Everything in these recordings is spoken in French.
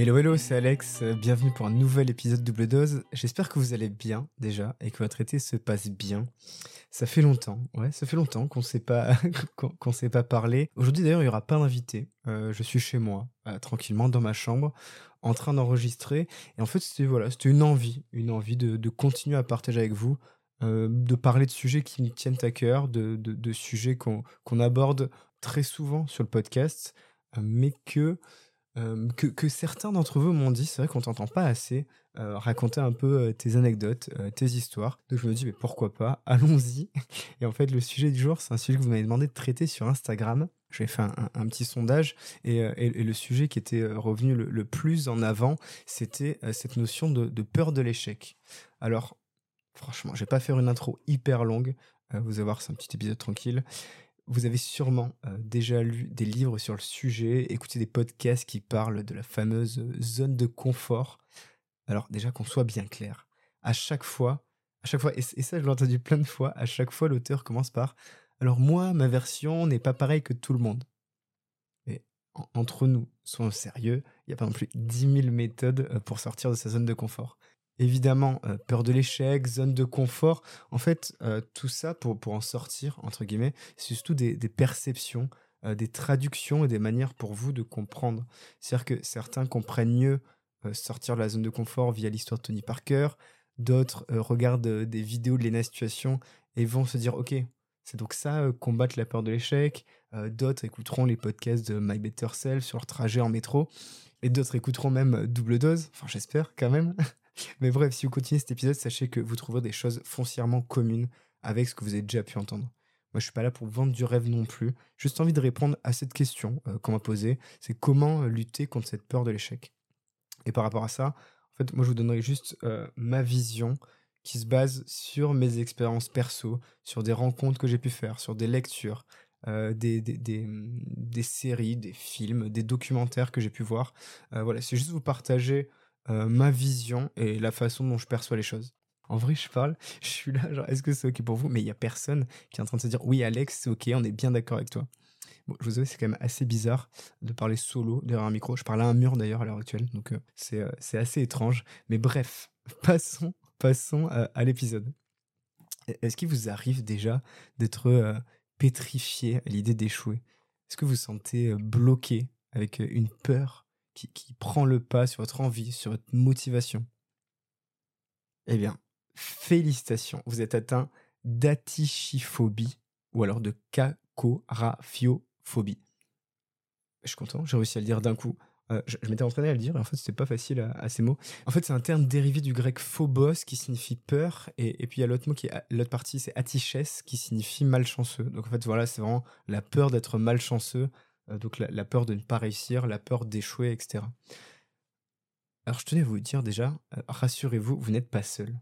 Hello, hello, c'est Alex. Bienvenue pour un nouvel épisode Double Dose. J'espère que vous allez bien déjà et que votre été se passe bien. Ça fait longtemps, ouais, ça fait longtemps qu'on s'est pas qu'on s'est pas parlé. Aujourd'hui d'ailleurs, il y aura pas d'invité. Euh, je suis chez moi, euh, tranquillement dans ma chambre, en train d'enregistrer. Et en fait, c'était voilà, c'était une envie, une envie de, continuer à partager avec vous, euh, de parler de sujets qui me tiennent à cœur, de, de, sujets qu'on qu'on aborde très souvent sur le podcast, mais que que, que, certains d'entre vous m'ont dit, c'est vrai qu'on t'entend pas assez euh, raconter un peu tes anecdotes, tes histoires. Donc je me dis, mais pourquoi pas, allons-y. Et en fait, le sujet du jour, c'est un sujet que vous m'avez demandé de traiter sur Instagram. J'ai fait un, petit sondage et, et, le sujet qui était revenu le, plus en avant, c'était cette notion de, de peur de l'échec. Alors, franchement, je vais pas faire une intro hyper longue. vous allez voir, c'est un petit épisode tranquille. Vous avez sûrement euh, déjà lu des livres sur le sujet, écouté des podcasts qui parlent de la fameuse euh, zone de confort. Alors déjà qu'on soit bien clair, à chaque fois, à chaque fois, et, ça je l'ai entendu plein de fois, à chaque fois l'auteur commence par alors moi ma version n'est pas pareille que tout le monde. Et entre nous, soyons sérieux, il n'y a pas non plus 10 000 méthodes euh, pour sortir de sa zone de confort évidemment euh, peur de l'échec, zone de confort. En fait, euh, tout ça, pour, pour en sortir, entre guillemets, c'est surtout des, perceptions, euh, des traductions et des manières pour vous de comprendre. C'est-à-dire que certains comprennent mieux sortir de la zone de confort via l'histoire de Tony Parker, d'autres regardent des vidéos de Lena Situation et vont se dire, ok, c'est donc ça, combattre la peur de l'échec. d'autres écouteront les podcasts de My Better Self sur leur trajet en métro. Et d'autres écouteront même double dose, enfin j'espère quand même. Mais bref, si vous continuez cet épisode, sachez que vous trouverez des choses foncièrement communes avec ce que vous avez déjà pu entendre. Moi, je suis pas là pour vendre du rêve non plus. Juste envie de répondre à cette question euh, qu'on m'a posée. C'est comment euh, lutter contre cette peur de l'échec? Et par rapport à ça, en fait, moi, je vous donnerai juste euh, ma vision qui se base sur mes expériences perso, sur des rencontres que j'ai pu faire, sur des lectures, des, des, des, séries, des films, des documentaires que j'ai pu voir. voilà, c'est juste vous partager ma vision et la façon dont je perçois les choses. En vrai, je parle, je suis là, genre, est-ce que c'est ok pour vous? Mais il y a personne qui est en train de se dire, oui, Alex, c'est ok, on est bien d'accord avec toi. Bon, je vous avoue, c'est quand même assez bizarre de parler solo derrière un micro. Je parle à un mur d'ailleurs à l'heure actuelle, donc euh, c'est, euh, c'est assez étrange. Mais bref, passons, passons à l'épisode. Est-ce qu'il vous arrive déjà d'être pétrifié à l'idée d'échouer? Est-ce que vous sentez bloqué avec une peur qui, prend le pas sur votre envie, sur votre motivation, eh bien, félicitations, vous êtes atteint d'atichiphobie ou alors de kakorafiophobie. Je suis content, j'ai réussi à le dire d'un coup. Euh, je, m'étais entraîné à le dire, et en fait, c'était pas facile à, ces mots. En fait, c'est un terme dérivé du grec phobos qui signifie peur, et, puis il y a l'autre mot qui est l'autre partie, c'est atiches qui signifie malchanceux. Donc en fait, voilà, c'est vraiment la peur d'être malchanceux, donc la, peur de ne pas réussir, la peur d'échouer, etc. Alors je tenais à vous dire déjà, euh, rassurez-vous, vous, n'êtes pas seul.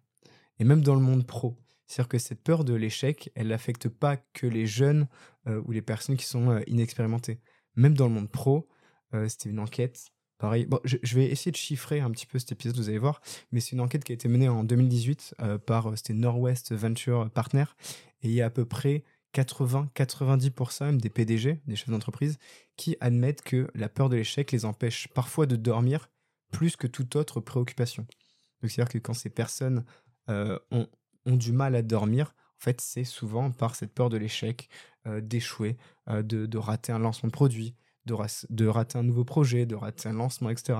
Et même dans le monde pro, c'est-à-dire que cette peur de l'échec, elle n'affecte pas que les jeunes euh, ou les personnes qui sont inexpérimentées. Même dans le monde pro, c'était une enquête. Pareil, bon, je, vais essayer de chiffrer un petit peu cet épisode, vous allez voir, mais c'est une enquête qui a été menée en 2018 par c'était Northwest Venture Partner, et il y a à peu près 80-90% des PDG, des chefs d'entreprise, qui admettent que la peur de l'échec les empêche parfois de dormir plus que toute autre préoccupation. Donc c'est-à-dire que quand ces personnes euh, ont, du mal à dormir, en fait c'est souvent par cette peur de l'échec, euh, d'échouer, euh, de, rater un lancement de produit, de, rater un nouveau projet, de rater un lancement, etc.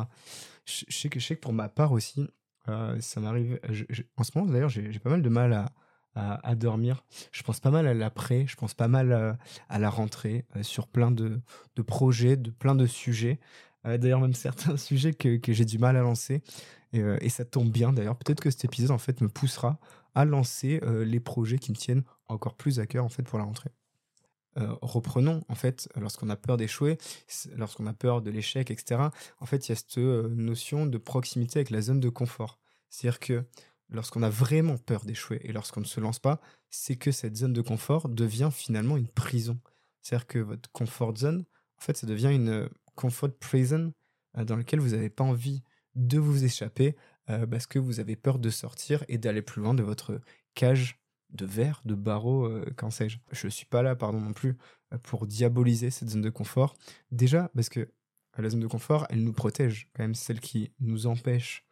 Je, que, je sais que pour ma part aussi, ça m'arrive, en ce moment d'ailleurs j'ai pas mal de mal à, à, dormir. Je pense pas mal à l'après, je pense pas mal euh, à, la rentrée, euh, sur plein de, projets, de plein de sujets. Euh, d'ailleurs, même certains sujets que, j'ai du mal à lancer. Et, ça tombe bien d'ailleurs. Peut-être que cet épisode en fait me poussera à lancer les projets qui me tiennent encore plus à cœur en fait pour la rentrée. reprenons, en fait, lorsqu'on a peur d'échouer, lorsqu'on a peur de l'échec, etc., en fait, il y a cette notion de proximité avec la zone de confort. C'est-à-dire que lorsqu'on a vraiment peur d'échouer et lorsqu'on ne se lance pas, c'est que cette zone de confort devient finalement une prison. C'est-à-dire que votre comfort zone, en fait, ça devient une euh, comfort prison euh, dans laquelle vous n'avez pas envie de vous échapper euh, parce que vous avez peur de sortir et d'aller plus loin de votre cage de verre, de barreaux, qu'en sais-je. Je ne suis pas là, pardon non plus, pour diaboliser cette zone de confort. Déjà, parce que la zone de confort, elle nous protège, quand même, celle qui nous empêche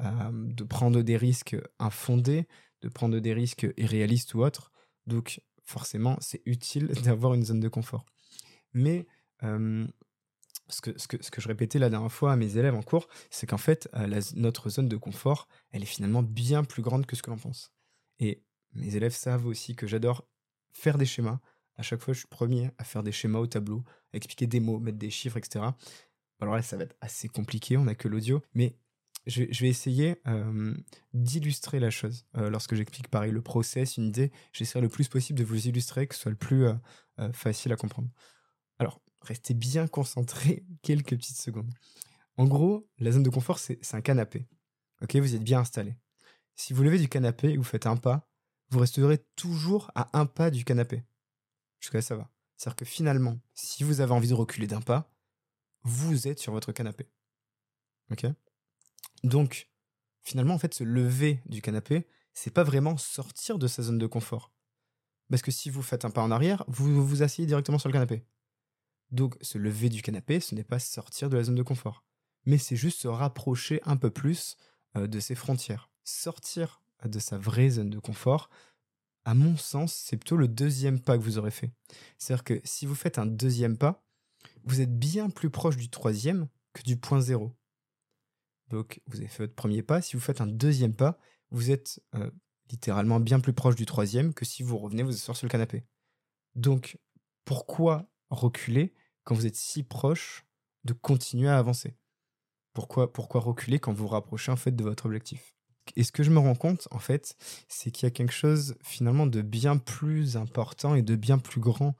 de prendre des risques infondés, de prendre des risques irréalistes ou autres. Donc, forcément, c'est utile d'avoir une zone de confort. Mais ce, que, ce, que, je répétais la dernière fois à mes élèves en cours, c'est qu'en fait, notre zone de confort, elle est finalement bien plus grande que ce que l'on pense. Et mes élèves savent aussi que j'adore faire des schémas. À chaque fois, je suis premier à faire des schémas au tableau, à expliquer des mots, mettre des chiffres, etc. Alors là, ça va être assez compliqué, on n'a que l'audio, mais je, vais essayer d'illustrer la chose. lorsque j'explique pareil le process, une idée, j'essaierai le plus possible de vous illustrer, que ce soit le plus facile à comprendre. Alors, restez bien concentrés quelques petites secondes. En gros, la zone de confort, c'est un canapé. Ok, vous êtes bien installé. Si vous levez du canapé et vous faites un pas, vous resterez toujours à un pas du canapé. Jusqu'à ça va. C'est-à-dire que finalement, si vous avez envie de reculer d'un pas, vous êtes sur votre canapé. Ok? Donc, finalement, en fait, se lever du canapé, c'est pas vraiment sortir de sa zone de confort. Parce que si vous faites un pas en arrière, vous vous asseyez directement sur le canapé. Donc, se lever du canapé, ce n'est pas sortir de la zone de confort. Mais c'est juste se rapprocher un peu plus euh, de ses frontières. Sortir de sa vraie zone de confort, à mon sens, c'est plutôt le deuxième pas que vous aurez fait. C'est-à-dire que si vous faites un deuxième pas, vous êtes bien plus proche du troisième que du point zéro. Donc, vous avez fait votre premier pas. Si vous faites un deuxième pas, vous êtes euh, littéralement bien plus proche du troisième que si vous revenez vous asseoir sur le canapé. Donc, pourquoi reculer quand vous êtes si proche de continuer à avancer? Pourquoi, pourquoi reculer quand vous vous rapprochez en fait de votre objectif? Et ce que je me rends compte, en fait, c'est qu'il y a quelque chose finalement de bien plus important et de bien plus grand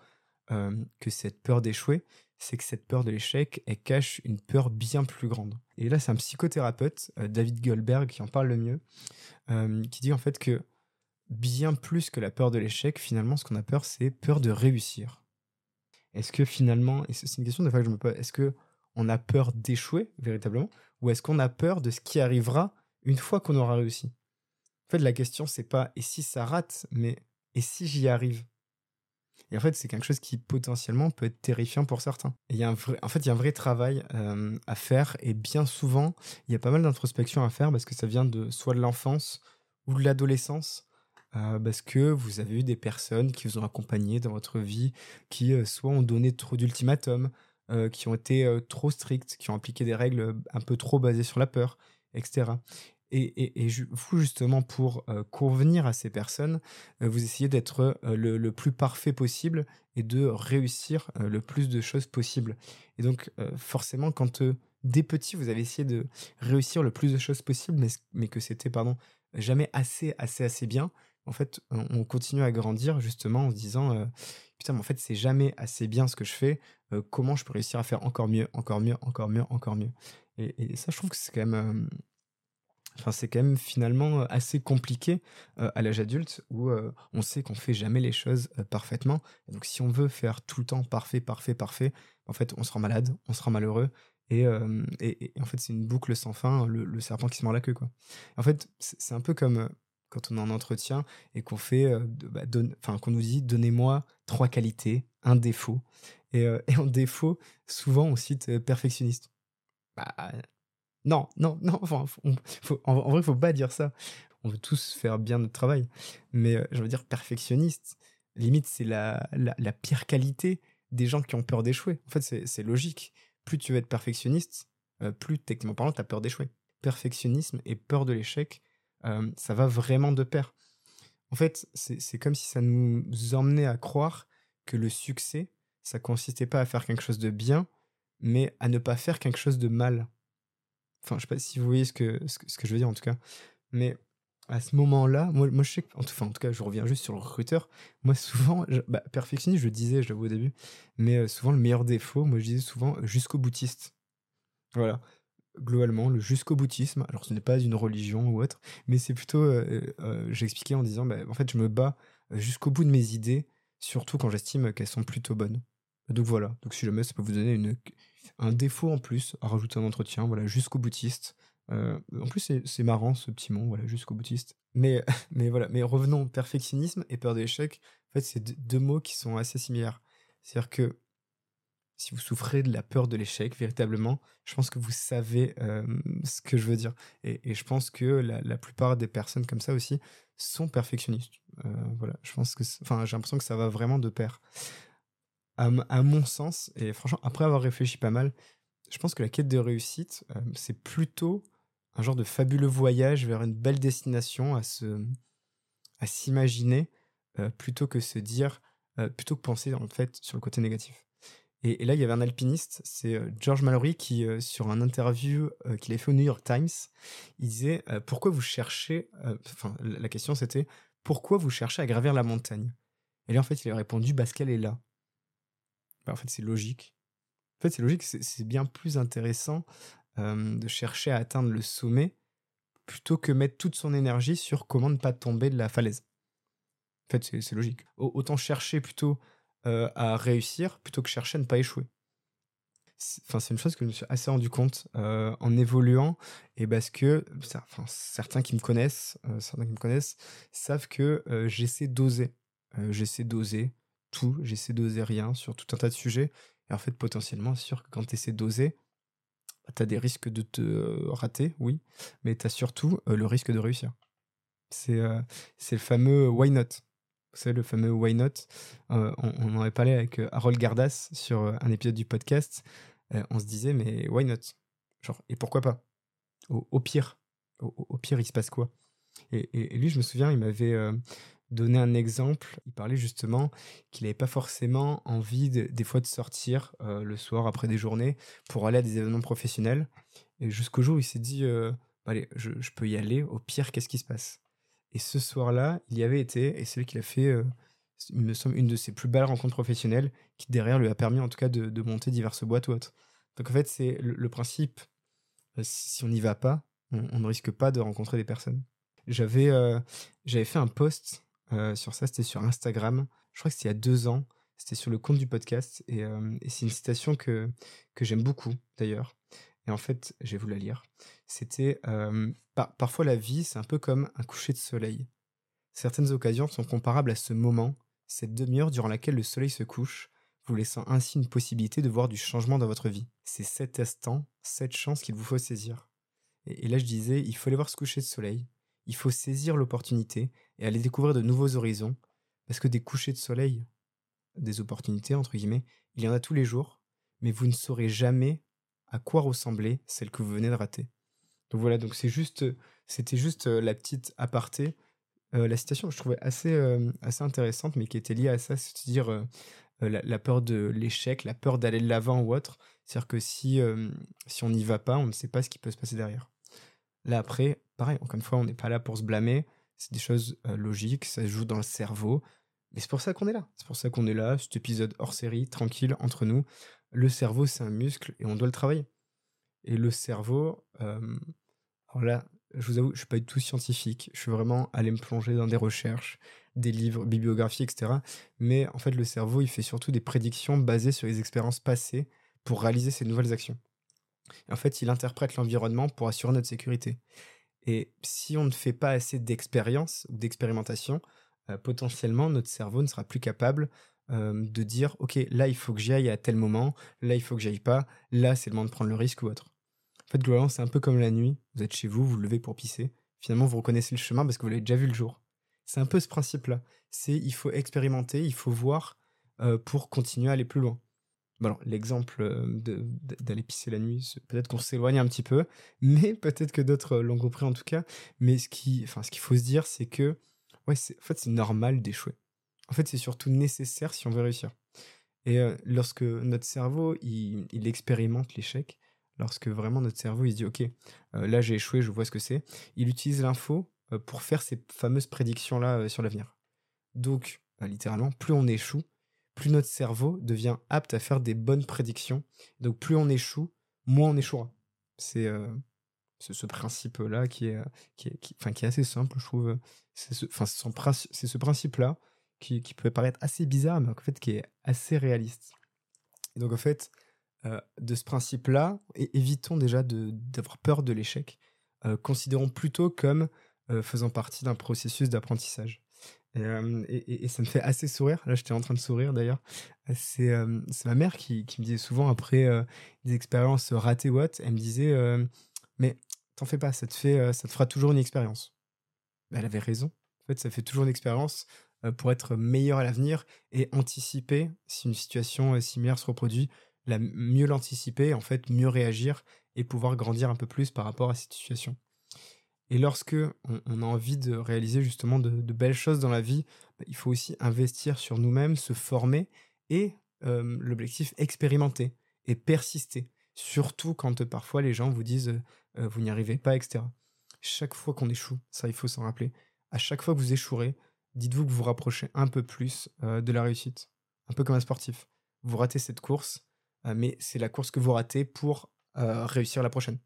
euh, que cette peur d'échouer, c'est que cette peur de l'échec, elle cache une peur bien plus grande. Et là, c'est un psychothérapeute, euh, David Goldberg, qui en parle le mieux, euh, qui dit en fait que bien plus que la peur de l'échec, finalement, ce qu'on a peur, c'est peur de réussir. Est-ce que finalement, et c'est une question de fois que je me pose, est-ce que on a peur d'échouer véritablement, ou est-ce qu'on a peur de ce qui arrivera une fois qu'on aura réussi? En fait, la question, c'est pas et si ça rate, mais et si j'y arrive? Et en fait, c'est quelque chose qui potentiellement peut être terrifiant pour certains. y a un vrai, en fait, il y a un vrai travail euh, à faire et bien souvent, il y a pas mal d'introspection à faire parce que ça vient de soit de l'enfance ou de l'adolescence. Euh, parce que vous avez eu des personnes qui vous ont accompagné dans votre vie, qui euh, soit ont donné trop d'ultimatums, qui ont été trop strictes, qui ont appliqué des règles un peu trop basées sur la peur, etc. Et, vous, justement, pour euh, convenir à ces personnes, euh, vous essayez d'être euh, le, plus parfait possible et de réussir le plus de choses possible. Et donc, forcément, quand dès petit, vous avez essayé de réussir le plus de choses possible, mais, mais que c'était, pardon, jamais assez, assez, assez bien, en fait, on, continue à grandir justement en se disant putain, mais en fait, c'est jamais assez bien ce que je fais. comment je peux réussir à faire encore mieux, encore mieux, encore mieux, encore mieux? Et, et ça, je trouve que c'est quand même Enfin, c'est quand même finalement assez compliqué à l'âge adulte où on sait qu'on fait jamais les choses parfaitement. donc, si on veut faire tout le temps parfait, parfait, parfait, en fait, on se rend malade, on se rend malheureux. Et, en fait, c'est une boucle sans fin, le, serpent qui se mord la queue. En fait, c'est un peu comme quand on est en entretien et qu'on fait, bah, qu'on nous dit donnez-moi trois qualités, un défaut. Et, et en défaut, souvent on cite perfectionniste. Bah, non, non, non. Enfin, en, vrai, il faut pas dire ça. On veut tous faire bien notre travail. Mais euh, je veux dire, perfectionniste, limite, c'est la, la, pire qualité des gens qui ont peur d'échouer. En fait, c'est logique. Plus tu veux être perfectionniste, euh, plus, techniquement parlant, tu as peur d'échouer. Perfectionnisme et peur de l'échec, euh, ça va vraiment de pair. En fait, c'est comme si ça nous emmenait à croire que le succès, ça consistait pas à faire quelque chose de bien, mais à ne pas faire quelque chose de mal. Enfin, je sais pas si vous voyez ce que, ce que, je veux dire en tout cas. Mais à ce moment-là, moi, moi je sais que, en tout cas, je reviens juste sur le recruteur. Moi, souvent, bah, perfectionniste, je le disais, je l'avoue au début, mais euh, souvent, le meilleur défaut, moi, je disais souvent euh, jusqu'au boutiste. Voilà. Globalement, le jusqu'au boutisme, alors ce n'est pas une religion ou autre, mais c'est plutôt, euh, j'expliquais en disant, bah, en fait, je me bats jusqu'au bout de mes idées, surtout quand j'estime qu'elles sont plutôt bonnes. Donc voilà, donc si jamais ça peut vous donner une, un défaut en plus à rajouter un entretien, voilà, jusqu'au boutiste. Euh, en plus, c'est marrant ce petit mot, voilà, jusqu'au boutiste. Mais, mais voilà, mais revenons, perfectionnisme et peur d'échec, en fait, c'est deux mots qui sont assez similaires. C'est-à-dire que si vous souffrez de la peur de l'échec, véritablement, je pense que vous savez ce que je veux dire. Et, je pense que la, plupart des personnes comme ça aussi sont perfectionnistes. voilà, je pense que, enfin, j'ai l'impression que ça va vraiment de pair. À, mon sens, et franchement, après avoir réfléchi pas mal, je pense que la quête de réussite, c'est plutôt un genre de fabuleux voyage vers une belle destination à se, à s'imaginer, plutôt que se dire, plutôt que penser en fait sur le côté négatif. Et, là, il y avait un alpiniste, c'est euh, George Mallory, qui, euh, sur un interview euh, qu'il avait fait au New York Times, il disait Pourquoi vous cherchez. Enfin, la question c'était Pourquoi vous cherchez à gravir la montagne? Et là, en fait, il a répondu Parce qu'elle est là. En fait, c'est logique. En fait, c'est logique, c'est bien plus intéressant de chercher à atteindre le sommet plutôt que mettre toute son énergie sur comment ne pas tomber de la falaise. En fait, c'est logique. Autant chercher plutôt à réussir plutôt que chercher à ne pas échouer. Enfin, c'est une chose que je me suis assez rendu compte en évoluant et parce que certains qui me connaissent, certains qui me connaissent savent que j'essaie d'oser, j'essaie d'oser tout, j'essaie d'oser rien sur tout un tas de sujets. Et en fait, potentiellement, sûr que quand tu essaies d'oser, bah, tu as des risques de te rater, oui, mais tu as surtout le risque de réussir. C'est le fameux why not vous savez, le fameux Why Not. Euh, on, en avait parlé avec euh, Harold Gardas sur euh, un épisode du podcast. on se disait, mais Why Not? Genre, et pourquoi pas? Au, pire, au, pire, il se passe quoi? Et, lui, je me souviens, il m'avait donné un exemple. Il parlait justement qu'il n'avait pas forcément envie des fois de sortir le soir après des journées pour aller à des événements professionnels. Et jusqu'au jour où il s'est dit, allez, je, peux y aller. Au pire, qu'est-ce qui se passe? Et ce soir-là, il y avait été, et c'est lui qui a fait, euh, il me semble, une de ses plus belles rencontres professionnelles, qui derrière lui a permis en tout cas de, monter diverses boîtes ou autres. Donc en fait, c'est le, principe, euh, si on n'y va pas, on, ne risque pas de rencontrer des personnes. J'avais euh, j'avais fait un post sur ça, c'était sur Instagram, je crois que c'était il y a deux ans, c'était sur le compte du podcast, et, et c'est une citation que, que j'aime beaucoup d'ailleurs. Et en fait, je vais vous la lire. C'était parfois la vie, c'est un peu comme un coucher de soleil. Certaines occasions sont comparables à ce moment, cette demi-heure durant laquelle le soleil se couche, vous laissant ainsi une possibilité de voir du changement dans votre vie. C'est cet instant, cette chance qu'il vous faut saisir. Et, là, je disais, il faut aller voir ce coucher de soleil, il faut saisir l'opportunité et aller découvrir de nouveaux horizons, parce que des couchers de soleil, des opportunités, entre guillemets, il y en a tous les jours, mais vous ne saurez jamais à quoi ressemblait celle que vous venez de rater. Donc voilà, donc c'est juste, c'était juste euh, la petite aparté. Euh, la citation, je trouvais assez, euh, assez intéressante, mais qui était liée à ça, c'est-à-dire la, peur de l'échec, la peur d'aller de l'avant ou autre. C'est-à-dire que si, si on n'y va pas, on ne sait pas ce qui peut se passer derrière. Là, après, pareil, encore une fois, on n'est pas là pour se blâmer. C'est des choses logiques, ça se joue dans le cerveau. Mais c'est pour ça qu'on est là. C'est pour ça qu'on est là, cet épisode hors série, tranquille, entre nous le cerveau, c'est un muscle et on doit le travailler. Et le cerveau, euh, alors là, je vous avoue, je suis pas du tout scientifique. Je suis vraiment allé me plonger dans des recherches, des livres, bibliographies, etc. Mais en fait, le cerveau, il fait surtout des prédictions basées sur les expériences passées pour réaliser ces nouvelles actions. en fait, il interprète l'environnement pour assurer notre sécurité. Et si on ne fait pas assez d'expérience ou d'expérimentation, euh, potentiellement, notre cerveau ne sera plus capable euh, de dire ok là il faut que j'y aille à tel moment, là il faut que j'aille pas, là c'est le moment de prendre le risque ou autre. En fait globalement c'est un peu comme la nuit, vous êtes chez vous, vous, levez pour pisser, finalement vous reconnaissez le chemin parce que vous l'avez déjà vu le jour. C'est un peu ce principe-là. C'est il faut expérimenter, il faut voir euh, pour continuer à aller plus loin. L'exemple euh, d'aller pisser la nuit, peut-être qu'on s'éloigne un petit peu, mais peut-être que d'autres l'ont compris en tout cas. Mais ce qui, enfin, ce qu'il faut se dire, c'est que ouais, en fait, c'est normal d'échouer. En fait, c'est surtout nécessaire si on veut réussir. Et euh, lorsque notre cerveau, il, expérimente l'échec, lorsque vraiment notre cerveau, il se dit, OK, euh, là j'ai échoué, je vois ce que c'est, il utilise l'info euh, pour faire ces fameuses prédictions-là sur l'avenir. Donc, littéralement, plus on échoue, plus notre cerveau devient apte à faire des bonnes prédictions. Donc, plus on échoue, moins on échouera. C'est ce principe-là qui est, qui, est, qui, qui est assez simple, je trouve. C'est ce, principe-là qui, peut paraître assez bizarre, mais en fait qui est assez réaliste. Et donc en fait, euh, de ce principe-là, évitons déjà d'avoir peur de l'échec. Euh, considérons plutôt comme euh, faisant partie d'un processus d'apprentissage. Et, ça me fait assez sourire. Là, j'étais en train de sourire d'ailleurs. C'est ma mère qui, me disait souvent après des expériences ratées what, elle me disait Mais t'en fais pas, ça te, ça te fera toujours une expérience. elle avait raison. En fait, ça fait toujours une expérience pour être meilleur à l'avenir et anticiper si une situation similaire se reproduit. La, mieux l'anticiper, en fait, mieux réagir et pouvoir grandir un peu plus par rapport à cette situation. Et lorsque on, a envie de réaliser justement de, belles choses dans la vie, bah, il faut aussi investir sur nous-mêmes, se former et l'objectif expérimenter et persister. Surtout quand parfois les gens vous disent vous n'y arrivez pas, etc. Chaque fois qu'on échoue, ça il faut s'en rappeler, à chaque fois que vous échouerez, dites-vous que vous rapprochez un peu plus de la réussite. Un peu comme un sportif. Vous ratez cette course, mais c'est la course que vous ratez pour réussir la prochaine.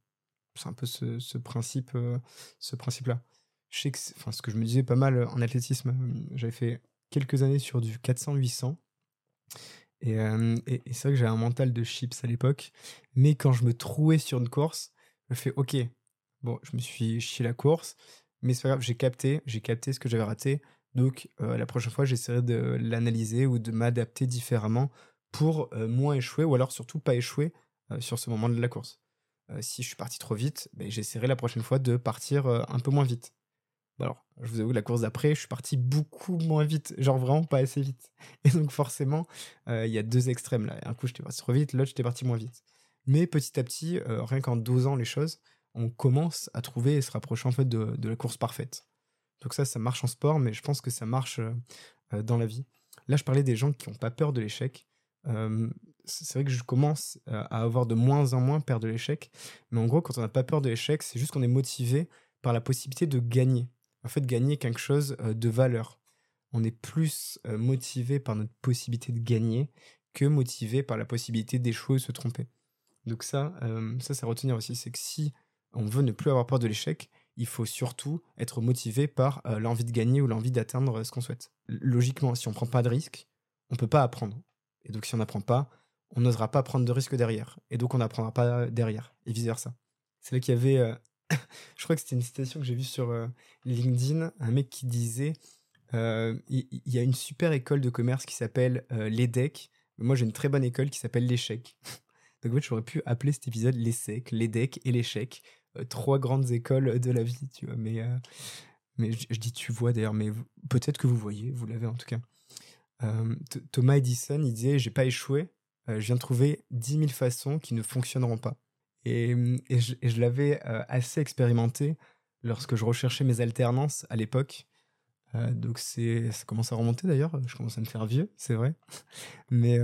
C'est un peu ce, principe, euh, ce principe-là. Je sais que, enfin, ce que je me disais pas mal en athlétisme, euh, j'avais fait quelques années sur du 400-800. Euh, et, c'est vrai que j'avais un mental de chips à l'époque. Mais quand je me trouvais sur une course, je fais OK. Bon, je me suis chié la course, mais c'est pas grave, j'ai capté, j'ai capté ce que j'avais raté. Donc la prochaine fois, j'essaierai de l'analyser ou de m'adapter différemment pour moins échouer ou alors surtout pas échouer sur ce moment de la course. Euh, si je suis parti trop vite, ben, j'essaierai la prochaine fois de partir euh, un peu moins vite. alors, je vous avoue, la course d'après, je suis parti beaucoup moins vite, genre vraiment pas assez vite. Et donc forcément, euh, il y a deux extrêmes là. Un coup, j'étais parti trop vite, l'autre, j'étais parti moins vite. Mais petit à petit, rien qu'en dosant les choses, on commence à trouver et se rapprocher en fait de, de, la course parfaite. Donc ça, ça marche en sport, mais je pense que ça marche dans la vie. Là, je parlais des gens qui n'ont pas peur de l'échec c'est vrai que je commence à avoir de moins en moins peur de l'échec. Mais en gros, quand on n'a pas peur de l'échec, c'est juste qu'on est motivé par la possibilité de gagner. En fait, gagner quelque chose de valeur. On est plus motivé par notre possibilité de gagner que motivé par la possibilité d'échouer ou de se tromper. Donc ça, ça, c'est à retenir aussi. C'est que si on veut ne plus avoir peur de l'échec, il faut surtout être motivé par l'envie de gagner ou l'envie d'atteindre ce qu'on souhaite. Logiquement, si on ne prend pas de risque, on ne peut pas apprendre. Et donc si on n'apprend pas, on n'osera pas prendre de risques derrière. Et donc on n'apprendra pas derrière, et vice-versa. C'est là qu'il y avait, euh, je crois que c'était une citation que j'ai vue sur euh, LinkedIn, un mec qui disait, euh, il y, a une super école de commerce qui s'appelle l'EDEC. Moi j'ai une très bonne école qui s'appelle l'échec. donc en fait j'aurais pu appeler cet épisode l'ESSEC, l'EDEC et l'échec. trois grandes écoles de la vie, tu vois. Mais, mais je, dis tu vois d'ailleurs, mais peut-être que vous voyez, vous l'avez en tout cas. Thomas Edison, il disait J'ai pas échoué, je viens de trouver 10 000 façons qui ne fonctionneront pas. Et, mmh, je, l'avais assez expérimenté lorsque je recherchais mes alternances à l'époque. donc c'est, ça commence à remonter d'ailleurs, je commence à me faire vieux, c'est vrai. Mais,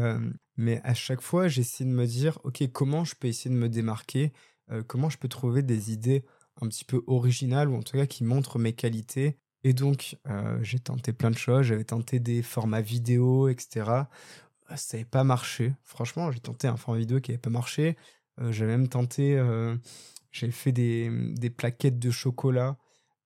mais à chaque fois, j'essaie de me dire, ok, comment je peux essayer de me démarquer, comment je peux trouver des idées un petit peu originales ou en tout cas qui montrent mes qualités? Et donc, j'ai tenté plein de choses, j'avais tenté des formats vidéo, etc. Ça n'avait pas marché. Franchement, j'ai tenté un format vidéo qui n'avait pas marché. Euh, j'avais même tenté, euh, j'ai fait des, plaquettes de chocolat.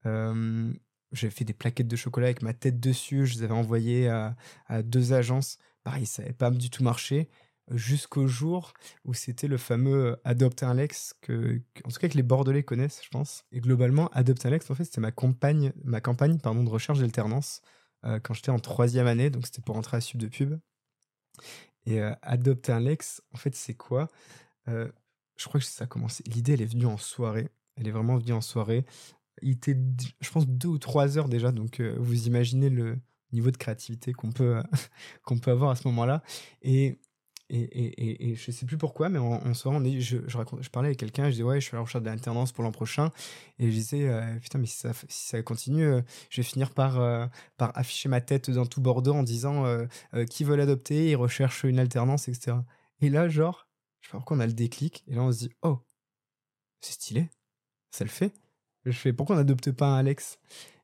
Euh, j'avais fait des plaquettes de chocolat avec ma tête dessus. Je les avais envoyées à, deux agences. Pareil, ça n'avait pas du tout marché. Jusqu'au jour où c'était le fameux Adopt un que, en tout cas que les Bordelais connaissent, je pense. Et globalement, Adopt un Lex, en fait, c'était ma campagne, ma campagne pardon, de recherche d'alternance quand j'étais en troisième année. Donc, c'était pour rentrer à Sub de Pub. Et adopter un Lex, en fait, c'est quoi? Je crois que ça a commencé. L'idée, elle est venue en soirée. Elle est vraiment venue en soirée. Il était, je pense, deux ou trois heures déjà. Donc, vous imaginez le niveau de créativité qu'on peut, qu'on peut avoir à ce moment-là. Et et, et, et, je sais plus pourquoi, mais en, soirée, on est, je, je, je, parlais avec quelqu'un, je disais, ouais, je suis à la recherche d'alternance pour l'an prochain. Et je disais, euh, putain, mais si ça, si ça continue, euh, je vais finir par, euh, par afficher ma tête dans tout Bordeaux en disant, qui veut l'adopter, il recherche une alternance, etc. Et là, genre, je sais pas pourquoi on a le déclic, et là, on se dit, oh, c'est stylé, ça le fait. Je fais, pourquoi on n'adopte pas un Alex?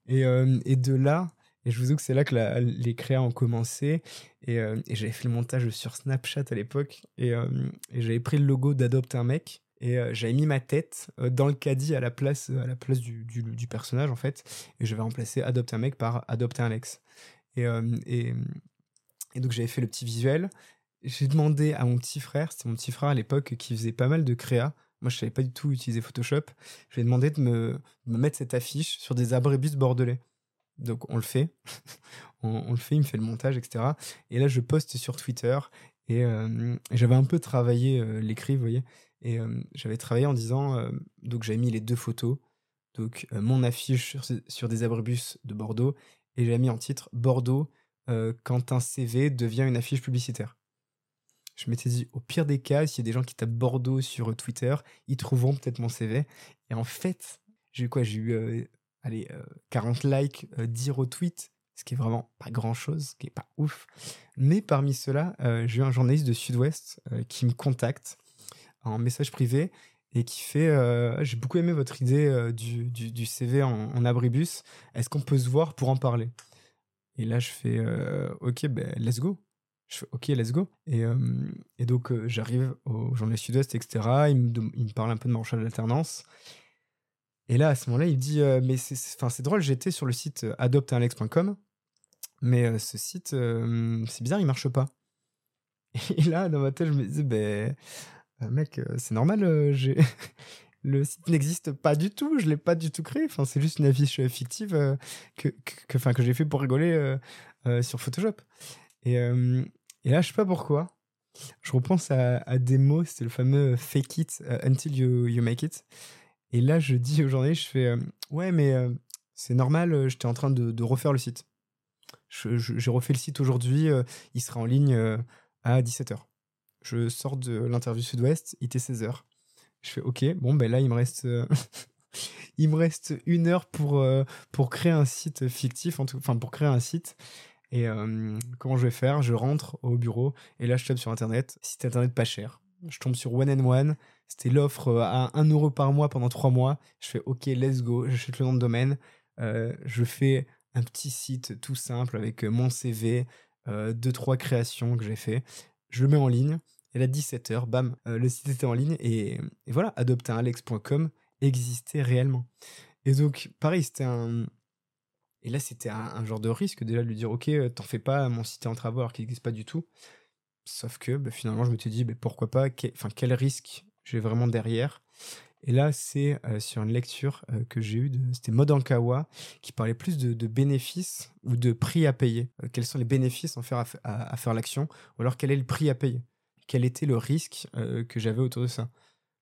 Et, et de là, et je vous avoue que c'est là que les créas ont commencé. Euh, et, j'avais fait le montage sur Snapchat à l'époque. Et, euh, j'avais pris le logo d'Adopte un mec. Et euh, j'avais mis ma tête dans le caddie à la place, à la place du, du, personnage, en fait. Et j'avais remplacé Adopte un mec par Adopte un Alex. Et, et, donc j'avais fait le petit visuel. J'ai demandé à mon petit frère, c'était mon petit frère à l'époque qui faisait pas mal de créa. Moi, je savais pas du tout utiliser Photoshop. Je lui ai demandé de me, de me mettre cette affiche sur des abrébus bordelais. Donc on le fait, on, le fait, il me fait le montage, etc. Et là, je poste sur Twitter et j'avais un peu travaillé l'écrit, vous voyez. Et j'avais travaillé en disant, donc j'avais mis les deux photos, donc mon affiche sur, sur, des abribus de Bordeaux, et j'avais mis en titre Bordeaux quand un CV devient une affiche publicitaire. Je m'étais dit, au pire des cas, s'il y a des gens qui tapent Bordeaux sur Twitter, ils trouveront peut-être mon CV. Et en fait, j'ai eu quoi? J'ai eu allez, 40 likes, 10 retweets, ce qui est vraiment pas grand-chose, ce qui est pas ouf. Mais parmi ceux-là, j'ai eu un journaliste de Sud-Ouest qui me contacte en message privé et qui fait J'ai beaucoup aimé votre idée du, CV en, abribus. Est-ce qu'on peut se voir pour en parler? Et là, je fais Ok, ben, let's go. Je fais OK, let's go. Et, donc, j'arrive au Journal Sud-Ouest, etc. Il me, il me, parle un peu de mon recherche d'alternance. Et là, à ce moment-là, il me dit Mais c'est drôle, j'étais sur le site adoptealex.com, mais ce site, c'est bizarre, il marche pas. Et là, dans ma tête, je me disais Ben mec, c'est normal, le site n'existe pas du tout, je l'ai pas du tout créé. Enfin, c'est juste une affiche fictive que, que, que j'ai fait pour rigoler sur Photoshop. Et, et là, je sais pas pourquoi. Je repense à, des mots, c'était le fameux fake it until you, you, make it. Et là, je dis journalistes, je fais Ouais, mais c'est normal, j'étais en train de, refaire le site. J'ai refait le site aujourd'hui, il sera en ligne à 17h. Je sors de l'interview Sud-Ouest, il était 16h. Je fais Ok, bon, ben là, il me reste. il me reste une heure pour, pour créer un site fictif, enfin pour créer un site. Et comment je vais faire? Je rentre au bureau et là je tape sur internet, site internet pas cher. Je tombe sur One and One, c'était l'offre à 1 euro par mois pendant 3 mois. Je fais OK, let's go, j'achète le nom de domaine. je fais un petit site tout simple avec mon CV, deux trois créations que j'ai fait. Je le mets en ligne. Et là, 17h, bam, le site était en ligne. Et, et voilà, adopteunalex.com existait réellement. Et donc, pareil, c'était un, et là, c'était un, genre de risque déjà de lui dire, ok, euh, t'en fais pas, mon site est en travaux alors qu'il n'existe pas du tout. Sauf que bah, finalement, je me suis dit, bah, pourquoi pas, quel risque j'ai vraiment derrière. Et là, c'est euh, sur une lecture euh, que j'ai eue, c'était Modankawa, qui parlait plus de, bénéfices ou de prix à payer. quels sont les bénéfices en faire à, faire l'action, ou alors quel est le prix à payer? Quel était le risque que j'avais autour de ça?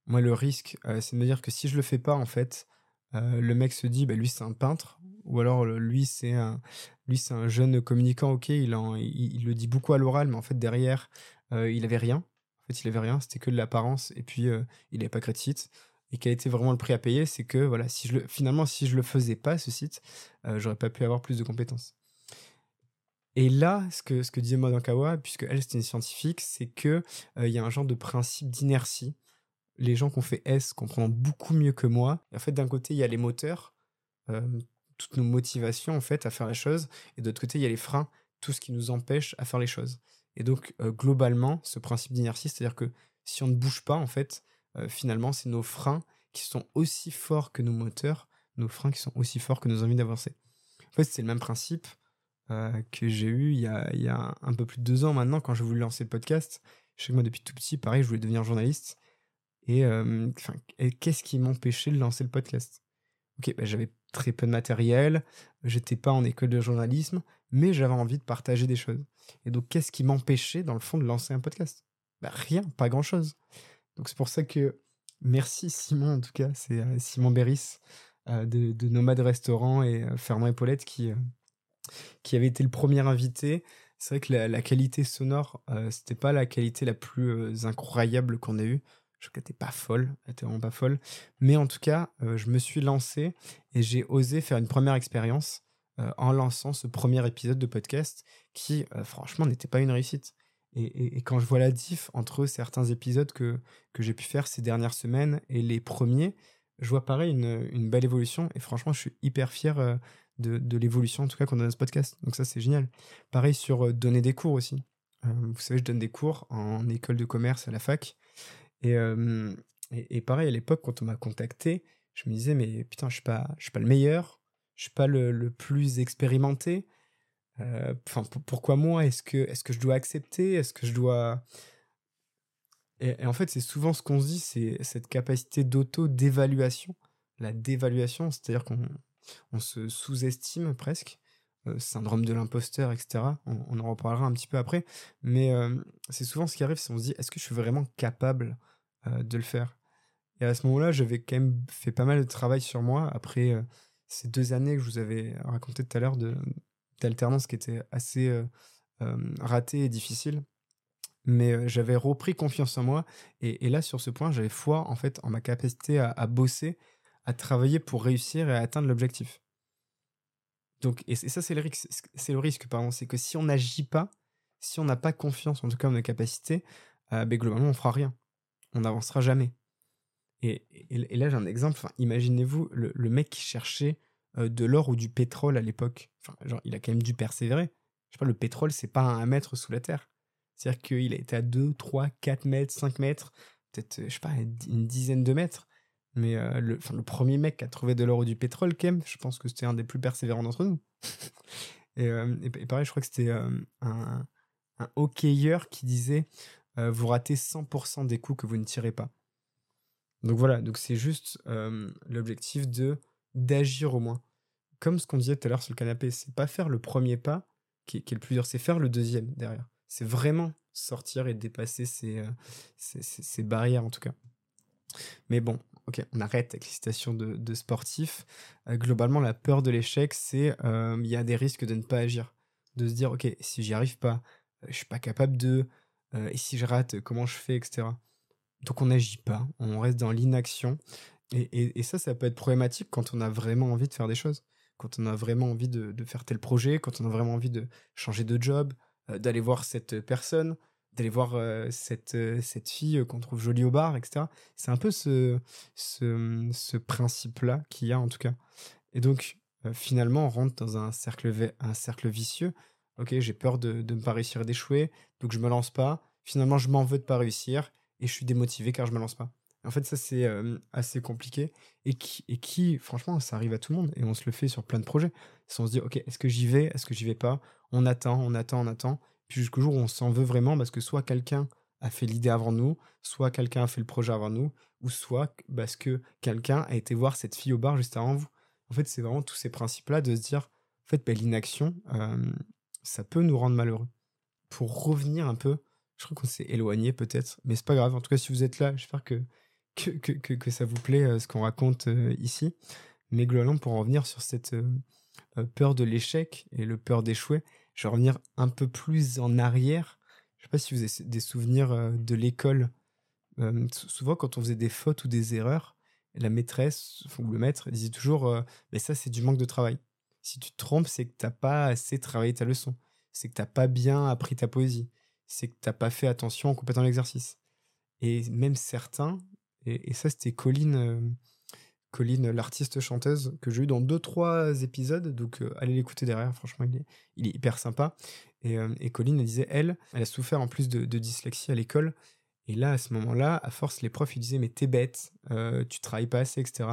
Moi, le risque, c'est de me dire que si je le fais pas, en fait, le mec se dit, bah, lui, c'est un peintre, ou alors lui c'est un lui c'est un jeune communicant ok il, en, il, le dit beaucoup à l'oral mais en fait derrière euh, il avait rien en fait il avait rien c'était que de l'apparence et puis euh, il n'avait pas créé de site et quel était vraiment le prix à payer c'est que voilà si je le, finalement si je le faisais pas ce site euh, j'aurais pas pu avoir plus de compétences et là, ce que, ce que disait Madankawa, puisque elle c'était une scientifique, c'est que il y a un genre de principe d'inertie. Les gens qui ont fait S comprennent beaucoup mieux que moi. En fait, d'un côté, il y a les moteurs, toutes nos motivations en fait à faire les choses et d'autre côté il y a les freins tout ce qui nous empêche à faire les choses et donc euh, globalement ce principe d'inertie c'est à dire que si on ne bouge pas en fait euh, finalement c'est nos freins qui sont aussi forts que nos moteurs nos freins qui sont aussi forts que nos envies d'avancer. En fait c'est le même principe euh, que j'ai eu il y, a, un peu plus de deux ans maintenant quand je voulais lancer le podcast. Je sais que moi depuis tout petit pareil je voulais devenir journaliste. Et, qu'est-ce qui m'empêchait de lancer le podcast? Ok bah, j'avais très peu de matériel, j'étais pas en école de journalisme, mais j'avais envie de partager des choses. Et donc, qu'est-ce qui m'empêchait, dans le fond, de lancer un podcast? Bah, Rien, pas grand-chose. Donc, c'est pour ça que merci Simon, en tout cas, c'est euh, Simon Béris euh, de, de, Nomade Restaurant et euh, Fernand Paulette qui, qui avait été le premier invité. C'est vrai que la, qualité sonore, c'était pas la qualité la plus incroyable qu'on ait eue. Je n'étais pas folle, elle vraiment pas folle. Mais en tout cas, euh, je me suis lancé et j'ai osé faire une première expérience euh, en lançant ce premier épisode de podcast qui, euh, franchement, n'était pas une réussite. Et, quand je vois la diff entre certains épisodes que, que j'ai pu faire ces dernières semaines et les premiers, je vois pareil une, une belle évolution. Et franchement, je suis hyper fier de, de l'évolution, en tout cas, qu'on a dans ce podcast. Donc ça, c'est génial. Pareil sur donner des cours aussi. vous savez, je donne des cours en école de commerce à la fac. Et, et, pareil, à l'époque, quand on m'a contacté, je me disais, mais putain, je suis suis pas le meilleur, je suis pas le, plus expérimenté. Enfin, pourquoi moi? Est-ce que, est-ce que je dois accepter? Est-ce que je dois et, en fait, c'est souvent ce qu'on se dit, c'est cette capacité d'auto-d'évaluation, la dévaluation, c'est-à-dire qu'on on se sous-estime presque. syndrome de l'imposteur, etc. On, en reparlera un petit peu après. Mais c'est souvent ce qui arrive, c'est on se dit, est-ce que je suis vraiment capable de le faire? Et à ce moment-là, j'avais quand même fait pas mal de travail sur moi après ces deux années que je vous avais raconté tout à l'heure d'alternance qui était assez ratée et difficile mais j'avais repris confiance en moi et, là sur ce point j'avais foi en fait en ma capacité à, bosser à travailler pour réussir et à atteindre l'objectif. Donc et, ça c'est le risque c'est le risque pardon. C'est que si on n'agit pas si on n'a pas confiance en tout cas en nos capacités euh, ben, globalement on fera rien. On n'avancera jamais et, là j'ai un exemple imaginez-vous le, mec qui cherchait de l'or ou du pétrole à l'époque enfin genre il a quand même dû persévérer je sais pas le pétrole c'est pas un mètre sous la terre c'est-à-dire qu'il a été à 2, 3, 4 mètres, 5 mètres, peut-être, je sais pas, une dizaine de mètres. Mais euh, le, le premier mec qui a trouvé de l'or ou du pétrole, quand même, je pense que c'était un des plus persévérants d'entre nous. Euh, et, pareil, je crois que c'était euh, un, un hockeyeur qui disait Vous ratez 100% des coups que vous ne tirez pas. Donc voilà, donc c'est juste l'objectif de d'agir au moins. Comme ce qu'on disait tout à l'heure sur le canapé, c'est pas faire le premier pas qui, est le plus dur, c'est faire le deuxième derrière c'est vraiment sortir et dépasser ces, euh, ces, barrières en tout cas. Mais bon, ok, on arrête avec les citations de, de sportifs. Euh, globalement, la peur de l'échec, c'est euh, il y a des risques de ne pas agir, de se dire ok, si j'y arrive pas, je suis pas capable de, et si je rate, comment je fais, etc. Donc on n'agit pas, on reste dans l'inaction. Et, ça, ça peut être problématique quand on a vraiment envie de faire des choses, quand on a vraiment envie de, faire tel projet, quand on a vraiment envie de changer de job, euh, d'aller voir cette personne, d'aller voir euh, cette, euh, cette fille qu'on trouve jolie au bar, etc. C'est un peu ce, ce, principe-là qu'il y a en tout cas. Et donc, finalement, on rentre dans un cercle, un cercle vicieux. Ok, j'ai peur de, ne pas réussir d'échouer, donc je me lance pas. Finalement, je m'en veux de pas réussir et je suis démotivé car je me lance pas. En fait, ça, c'est assez compliqué et qui, franchement, ça arrive à tout le monde et on se le fait sur plein de projets. Si on se dit, OK, est-ce que j'y vais Est-ce que j'y vais pas? On attend, on attend, on attend. Puis jusqu'au jour où on s'en veut vraiment parce que soit quelqu'un a fait l'idée avant nous, soit quelqu'un a fait le projet avant nous, ou soit parce que quelqu'un a été voir cette fille au bar juste avant vous. En fait, c'est vraiment tous ces principes-là de se dire, en fait, bah, l'inaction, ça peut nous rendre malheureux. Pour revenir un peu, je crois qu'on s'est éloigné peut-être, mais c'est pas grave. En tout cas, si vous êtes là, j'espère que que, que, que, ça vous plaît euh, ce qu'on raconte euh, ici. Mais globalement, pour en revenir sur cette euh, peur de l'échec et le peur d'échouer, je vais revenir un peu plus en arrière. Je sais pas si vous avez des souvenirs de l'école. souvent, quand on faisait des fautes ou des erreurs, la maîtresse ou le maître disait toujours mais ça, c'est du manque de travail. Si tu te trompes, c'est que tu n'as pas assez travaillé ta leçon. C'est que tu n'as pas bien appris ta poésie. C'est que tu n'as pas fait attention en complétant l'exercice. Et même certains et, ça, c'était Colline, euh, Colline l'artiste chanteuse, que j'ai eu dans deux, trois épisodes. Donc, euh, allez l'écouter derrière. Franchement, il est, il hyper sympa. Et, euh, et Colline, elle disait, elle, elle a souffert en plus de, dyslexie à l'école. Et là, à ce moment-là, à force, les profs, ils disaient, mais t'es bête, tu travailles pas assez, etc.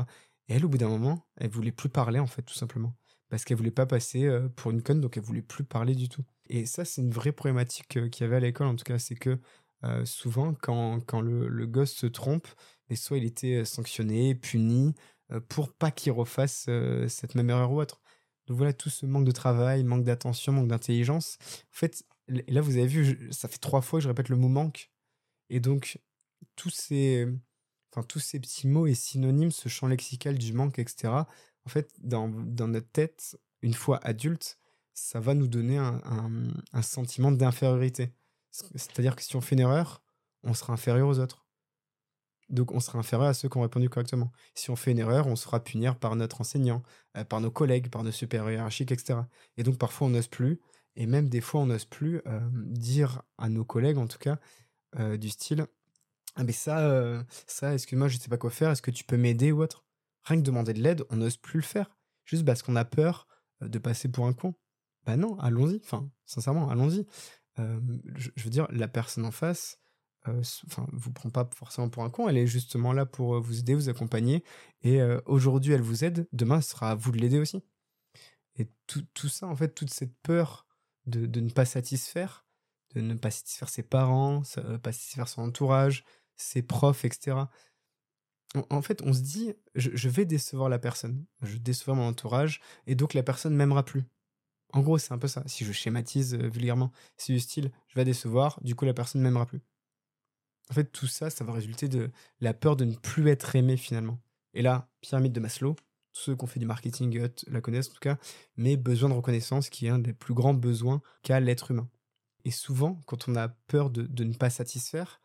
Et elle, au bout d'un moment, elle voulait plus parler, en fait, tout simplement. Parce qu'elle voulait pas passer pour une conne, donc elle voulait plus parler du tout. Et ça, c'est une vraie problématique qu'il y avait à l'école, en tout cas, c'est que souvent, quand, quand le, gosse se trompe, et soit il était sanctionné, puni, pour pas qu'il refasse cette même erreur ou autre. Donc voilà, tout ce manque de travail, manque d'attention, manque d'intelligence. En fait, là, vous avez vu, ça fait trois fois que je répète le mot manque. Et donc, tous ces, enfin, tous ces petits mots et synonymes, ce champ lexical du manque, etc., en fait, dans, dans notre tête, une fois adulte, ça va nous donner un, sentiment d'infériorité. C'est-à-dire que si on fait une erreur, on sera inférieur aux autres. Donc on sera inférieur à ceux qui ont répondu correctement. Si on fait une erreur, on se fera punir par notre enseignant, euh, par nos collègues, par nos supérieurs hiérarchiques, etc. Et donc parfois on n'ose plus, et même des fois on n'ose plus euh, dire à nos collègues en tout cas, euh, du style Ah mais ça, ça, excuse-moi, je sais pas quoi faire, est-ce que tu peux m'aider ou autre? Rien que demander de l'aide, on n'ose plus le faire. Juste parce qu'on a peur de passer pour un con. Bah non, allons-y, enfin, sincèrement, allons-y. je veux dire, la personne en face, enfin, vous prend pas forcément pour un con, elle est justement là pour vous aider, vous accompagner. Et aujourd'hui, elle vous aide, demain, ce sera à vous de l'aider aussi. Et tout, tout, ça, en fait, toute cette peur de, de, ne pas satisfaire, de ne pas satisfaire ses parents, ne pas satisfaire son entourage, ses profs, etc. En, fait, on se dit, je, je, vais décevoir la personne, je décevoir mon entourage, et donc la personne m'aimera plus. En gros, c'est un peu ça. Si je schématise euh, vulgairement, c'est du style, je vais décevoir, du coup la personne ne m'aimera plus. En fait, tout ça, ça va résulter de la peur de ne plus être aimé finalement. Et là, pyramide de Maslow, tous ceux qui ont fait du marketing euh, la connaissent en tout cas, mais besoin de reconnaissance qui est un des plus grands besoins qu'a l'être humain. Et souvent, quand on a peur de, ne pas satisfaire,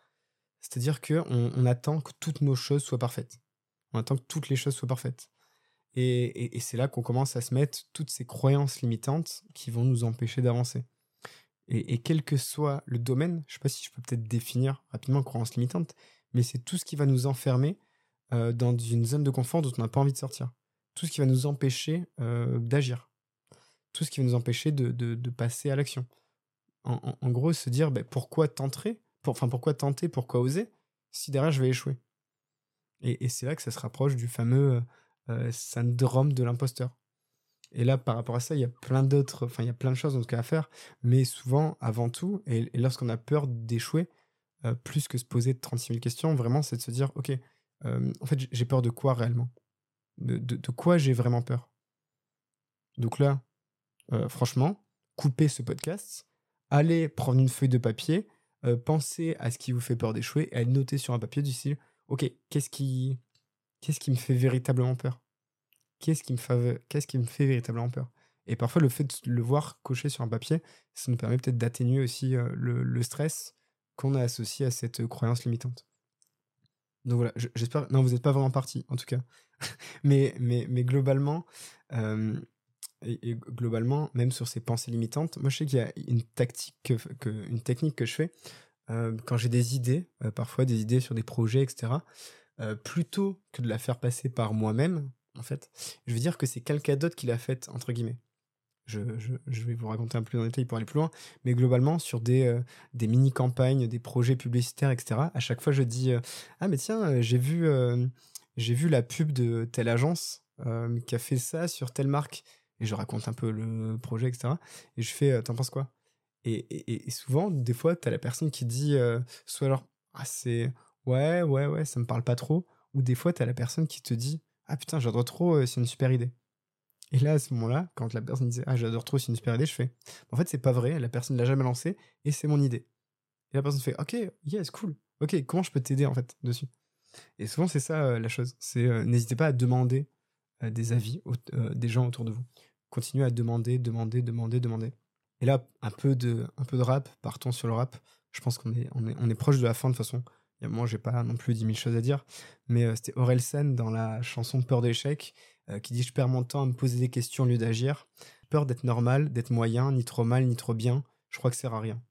c'est-à-dire qu'on on attend que toutes nos choses soient parfaites. On attend que toutes les choses soient parfaites. Et, c'est là qu'on commence à se mettre toutes ces croyances limitantes qui vont nous empêcher d'avancer. Et, quel que soit le domaine, je ne sais pas si je peux peut-être définir rapidement croyances limitantes, mais c'est tout ce qui va nous enfermer euh, dans une zone de confort dont on n'a pas envie de sortir. Tout ce qui va nous empêcher euh, d'agir. Tout ce qui va nous empêcher de, passer à l'action. En, gros, se dire ben, pourquoi tenter, pourquoi tenter, pourquoi oser, si derrière je vais échouer? Et, c'est là que ça se rapproche du fameux euh, syndrome de l'imposteur. Et là, par rapport à ça, il y a plein d'autres, enfin, il y a plein de choses en tout cas à faire, mais souvent, avant tout, et, lorsqu'on a peur d'échouer, euh, plus que se poser 36 000 questions, vraiment, c'est de se dire, ok, euh, en fait, j'ai peur de quoi réellement? De, quoi j'ai vraiment peur? Donc là, franchement, coupez ce podcast, allez prendre une feuille de papier, pensez à ce qui vous fait peur d'échouer et à noter sur un papier du style, ok, qu'est-ce qui, qu'est-ce qui me fait véritablement peur? Qu'est-ce qui, me fait, véritablement peur? Et parfois, le fait de le voir coché sur un papier, ça nous permet peut-être d'atténuer aussi le, stress qu'on a associé à cette croyance limitante. Donc voilà, j'espère. Non, vous n'êtes pas vraiment parti, en tout cas. mais, mais, mais globalement, globalement, même sur ces pensées limitantes, moi je sais qu'il y a une tactique, que, une technique que je fais quand j'ai des idées, parfois des idées sur des projets, etc. Euh, plutôt que de la faire passer par moi-même, en fait, je veux dire que c'est quelqu'un d'autre qui l'a faite, entre guillemets. Je, vais vous raconter un peu dans détail pour aller plus loin, mais globalement, sur des, euh, des mini-campagnes, des projets publicitaires, etc., à chaque fois, je dis euh, Ah, mais tiens, j'ai vu, vu la pub de telle agence qui a fait ça sur telle marque. Et je raconte un peu le projet, etc. Et je fais T'en penses quoi? Et, et, souvent, des fois, tu as la personne qui dit soit alors, ah, c'est ouais, ouais, ouais, ça me parle pas trop. Ou des fois, t'as la personne qui te dit, ah putain, j'adore trop, euh, c'est une super idée. Et là, à ce moment-là, quand la personne disait, ah j'adore trop, c'est une super idée, je fais, en fait, c'est pas vrai, la personne l'a jamais lancé et c'est mon idée. Et la personne fait, ok, yes, cool. Ok, comment je peux t'aider en fait dessus? Et souvent, c'est ça euh, la chose. C'est euh, n'hésitez pas à demander des avis des gens autour de vous. Continuez à demander, demander, demander, demander. Et là, un peu de, un peu de rap, partons sur le rap. Je pense qu'on est, on est, on est proche de la fin de toute façon. Moi, j'ai pas non plus 10 000 choses à dire, mais euh, c'était Orelsen dans la chanson Peur d'échec euh, qui dit Je perds mon temps à me poser des questions au lieu d'agir. Peur d'être normal, d'être moyen, ni trop mal, ni trop bien. Je crois que ça sert à rien.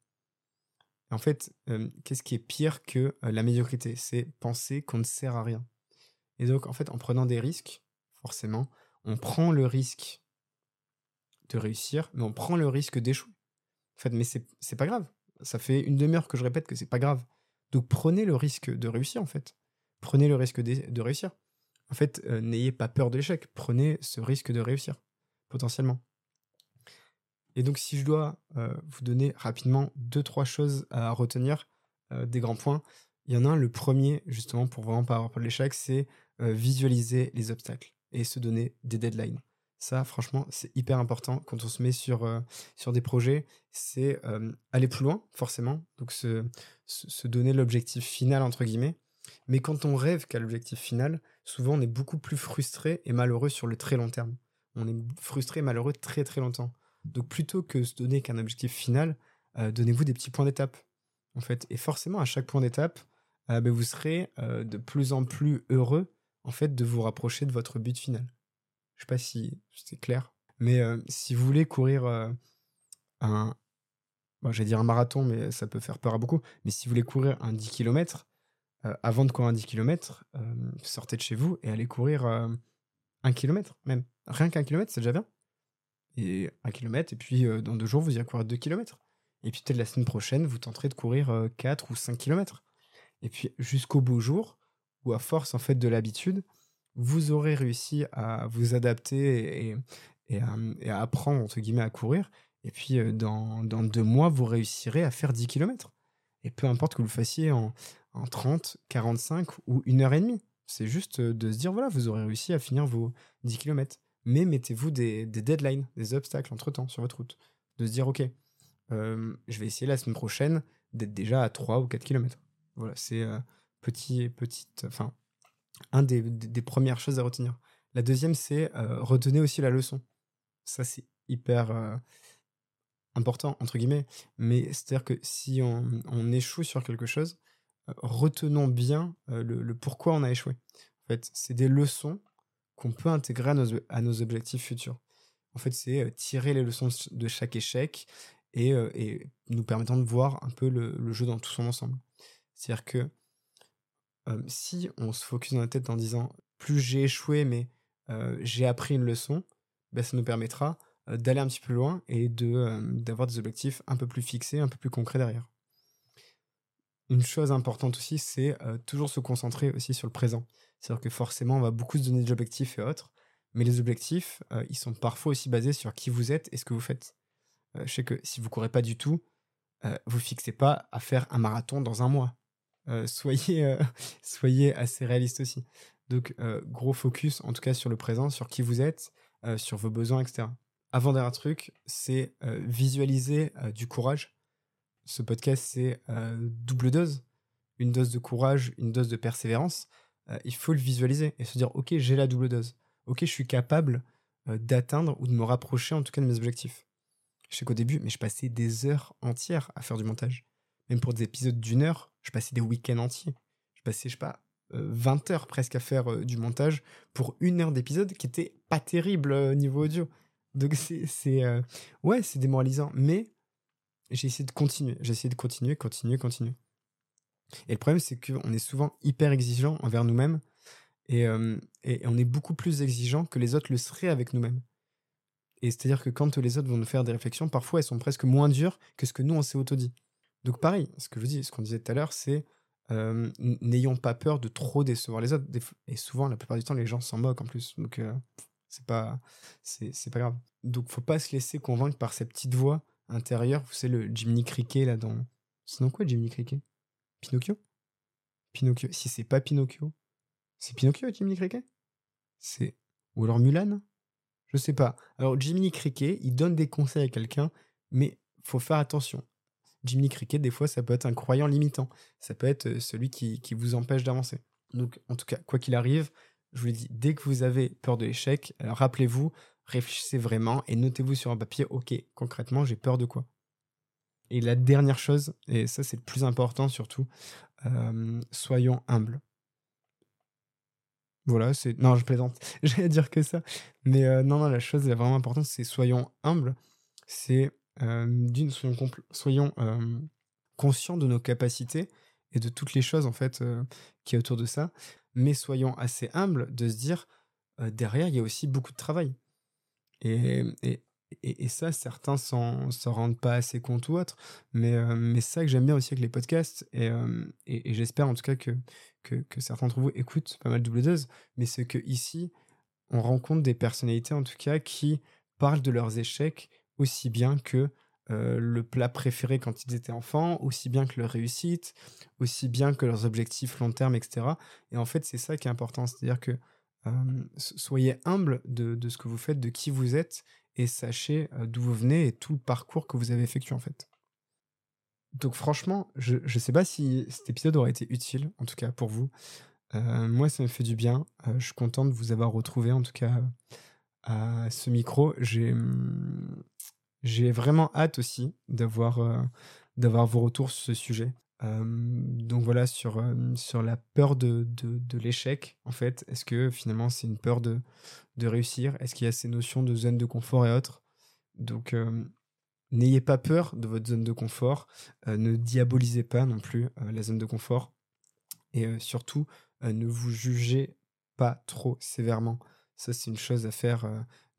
En fait, euh, qu'est-ce qui est pire que la médiocrité? C'est penser qu'on ne sert à rien. Et donc, en fait, en prenant des risques, forcément, on prend le risque de réussir, mais on prend le risque d'échouer. En fait, mais c'est pas grave. Ça fait une demi-heure que je répète que c'est pas grave. Donc prenez le risque de réussir en fait. Prenez le risque de, réussir. En fait, euh, n'ayez pas peur de l'échec. Prenez ce risque de réussir, potentiellement. Et donc si je dois euh, vous donner rapidement deux, trois choses à retenir, euh, des grands points, il y en a un, le premier, justement, pour vraiment pas avoir peur de l'échec, c'est visualiser les obstacles et se donner des deadlines. Ça, franchement, c'est hyper important quand on se met sur, euh, des projets. C'est euh, aller plus loin, forcément. Donc, se, se donner l'objectif final, entre guillemets. Mais quand on rêve qu'à l'objectif final, souvent on est beaucoup plus frustré et malheureux sur le très long terme. On est frustré et malheureux très très longtemps. Donc, plutôt que se donner qu'un objectif final, euh, donnez-vous des petits points d'étape. En fait. Et forcément, à chaque point d'étape, ben, vous serez de plus en plus heureux en fait, de vous rapprocher de votre but final. Je sais pas si c'est clair. Mais euh, si vous voulez courir euh, un. Bon, J'allais dire un marathon, mais ça peut faire peur à beaucoup. Mais si vous voulez courir un 10 km, euh, avant de courir un 10 km, sortez de chez vous et allez courir un kilomètre, même. Rien qu'un kilomètre, c'est déjà bien. Et un kilomètre, et puis dans deux jours, vous irez courir deux kilomètres. Et puis peut-être la semaine prochaine, vous tenterez de courir 4 ou 5 kilomètres. Et puis jusqu'au beau jour, où à force en fait de l'habitude, vous aurez réussi à vous adapter et, à, apprendre, entre guillemets, à courir. Et puis, euh, dans, deux mois, vous réussirez à faire 10 km. Et peu importe que vous le fassiez en, 30, 45 ou une heure et demie. C'est juste euh, de se dire, voilà, vous aurez réussi à finir vos 10 km. mais mettez-vous des, deadlines, des obstacles entre-temps sur votre route. De se dire, OK, je vais essayer la semaine prochaine d'être déjà à 3 ou 4 km. Voilà, c'est petit, petite, enfin, un des, premières choses à retenir. La deuxième, c'est retenir aussi la leçon. Ça, c'est hyper important, entre guillemets. Mais c'est-à-dire que si on, échoue sur quelque chose, retenons bien le, pourquoi on a échoué. En fait, c'est des leçons qu'on peut intégrer à nos, objectifs futurs. En fait, c'est tirer les leçons de chaque échec et, nous permettant de voir un peu le, jeu dans tout son ensemble. C'est-à-dire que si on se focus dans la tête en disant plus j'ai échoué, mais j'ai appris une leçon, ben, ça nous permettra d'aller un petit peu loin et d'avoir des objectifs un peu plus fixés, un peu plus concrets derrière. Une chose importante aussi, c'est toujours se concentrer aussi sur le présent. C'est-à-dire que forcément, on va beaucoup se donner des objectifs et autres, mais les objectifs, ils sont parfois aussi basés sur qui vous êtes et ce que vous faites. je sais que si vous courez pas du tout, vous fixez pas à faire un marathon dans un mois. Soyez, soyez assez réaliste aussi. Donc, gros focus, en tout cas, sur le présent, sur qui vous êtes, sur vos besoins, etc. Avant dernier truc, c'est visualiser du courage. Ce podcast, c'est double dose. Une dose de courage, une dose de persévérance. il faut le visualiser et se dire, OK, j'ai la double dose. OK, je suis capable d'atteindre ou de me rapprocher en tout cas de mes objectifs. Je sais qu'au début, mais je passais des heures entières à faire du montage. Même pour des épisodes d'une heure, je passais des week-ends entiers. Je passais, je sais pas, 20 heures presque à faire du montage pour une heure d'épisode qui était pas terrible au niveau audio. Donc c'est euh, ouais, c'est démoralisant, mais j'ai essayé de continuer, j'ai essayé de continuer, continuer, continuer. Et le problème c'est qu'on est souvent hyper exigeant envers nous-mêmes et, et, on est beaucoup plus exigeant que les autres le seraient avec nous-mêmes. Et c'est-à-dire que quand les autres vont nous faire des réflexions, parfois elles sont presque moins dures que ce que nous on s'est auto-dit. Donc pareil, ce que je dis, ce qu'on disait tout à l'heure, c'est n'ayons pas peur de trop décevoir les autres. Et souvent, la plupart du temps, les gens s'en moquent en plus. Donc c'est pas, c'est, pas grave. Donc, faut pas se laisser convaincre par cette petite voix intérieure. Vous savez, le Jiminy Cricket, là, dans. Dans quoi, Jiminy Cricket? Pinocchio? Pinocchio. Si c'est pas Pinocchio, c'est Pinocchio, Jiminy Cricket? C'est. Ou alors Mulan? Je sais pas. Alors, Jiminy Cricket, il donne des conseils à quelqu'un, mais faut faire attention. Jiminy Cricket, des fois, ça peut être un croyant limitant. Ça peut être euh, celui qui, qui vous empêche d'avancer. Donc, en tout cas, quoi qu'il arrive, je vous l'ai dit, dès que vous avez peur de l'échec, euh, rappelez-vous, réfléchissez vraiment et notez-vous sur un papier, ok, concrètement, j'ai peur de quoi? Et la dernière chose, et ça c'est le plus important surtout, euh, soyons humbles. Voilà, c'est... Non, je plaisante, j'allais dire que ça. Mais non, non, la chose est vraiment importante, c'est soyons humbles. C'est, d'une, soyons, soyons conscients de nos capacités et de toutes les choses, en fait, qui est autour de ça mais soyons assez humbles de se dire, derrière, il y a aussi beaucoup de travail. Et, et, et, ça, certains s'en rendent pas assez compte ou autre, mais, mais c'est ça que j'aime bien aussi avec les podcasts, et, et, j'espère en tout cas que, que, que, certains d'entre vous écoutent pas mal de double dose, mais c'est que ici, on rencontre des personnalités en tout cas qui parlent de leurs échecs aussi bien que le plat préféré quand ils étaient enfants, aussi bien que leur réussite, aussi bien que leurs objectifs long terme, etc. Et en fait, c'est ça qui est important, c'est-à-dire que soyez humble de, ce que vous faites, de qui vous êtes, et sachez d'où vous venez et tout le parcours que vous avez effectué en fait. Donc franchement, je ne sais pas si cet épisode aurait été utile, en tout cas pour vous. moi, ça me fait du bien. je suis content de vous avoir retrouvé, en tout cas, à ce micro. J'ai hum, vraiment hâte aussi d'avoir euh, d'avoir vos retours sur ce sujet. donc voilà, sur, sur la peur de, l'échec, en fait, est-ce que finalement c'est une peur de, de réussir? Est-ce qu'il y a ces notions de zone de confort et autres? Donc n'ayez pas peur de votre zone de confort, ne diabolisez pas non plus la zone de confort, et surtout ne vous jugez pas trop sévèrement. Ça, c'est une chose à faire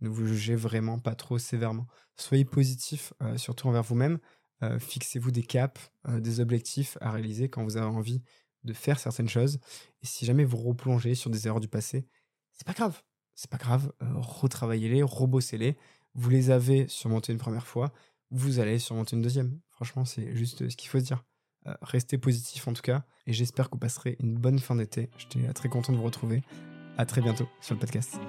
ne vous jugez vraiment pas trop sévèrement. Soyez positif, euh, surtout envers vous-même. Euh, fixez-vous des caps, euh, des objectifs à réaliser quand vous avez envie de faire certaines choses. Et si jamais vous replongez sur des erreurs du passé, c'est pas grave. C'est pas grave. retravaillez-les, rebossez-les. Vous les avez surmontés une première fois, vous allez surmonter une deuxième. Franchement, c'est juste ce qu'il faut dire. restez positif en tout cas, et j'espère que vous passerez une bonne fin d'été. J'étais très content de vous retrouver. À très bientôt sur le podcast.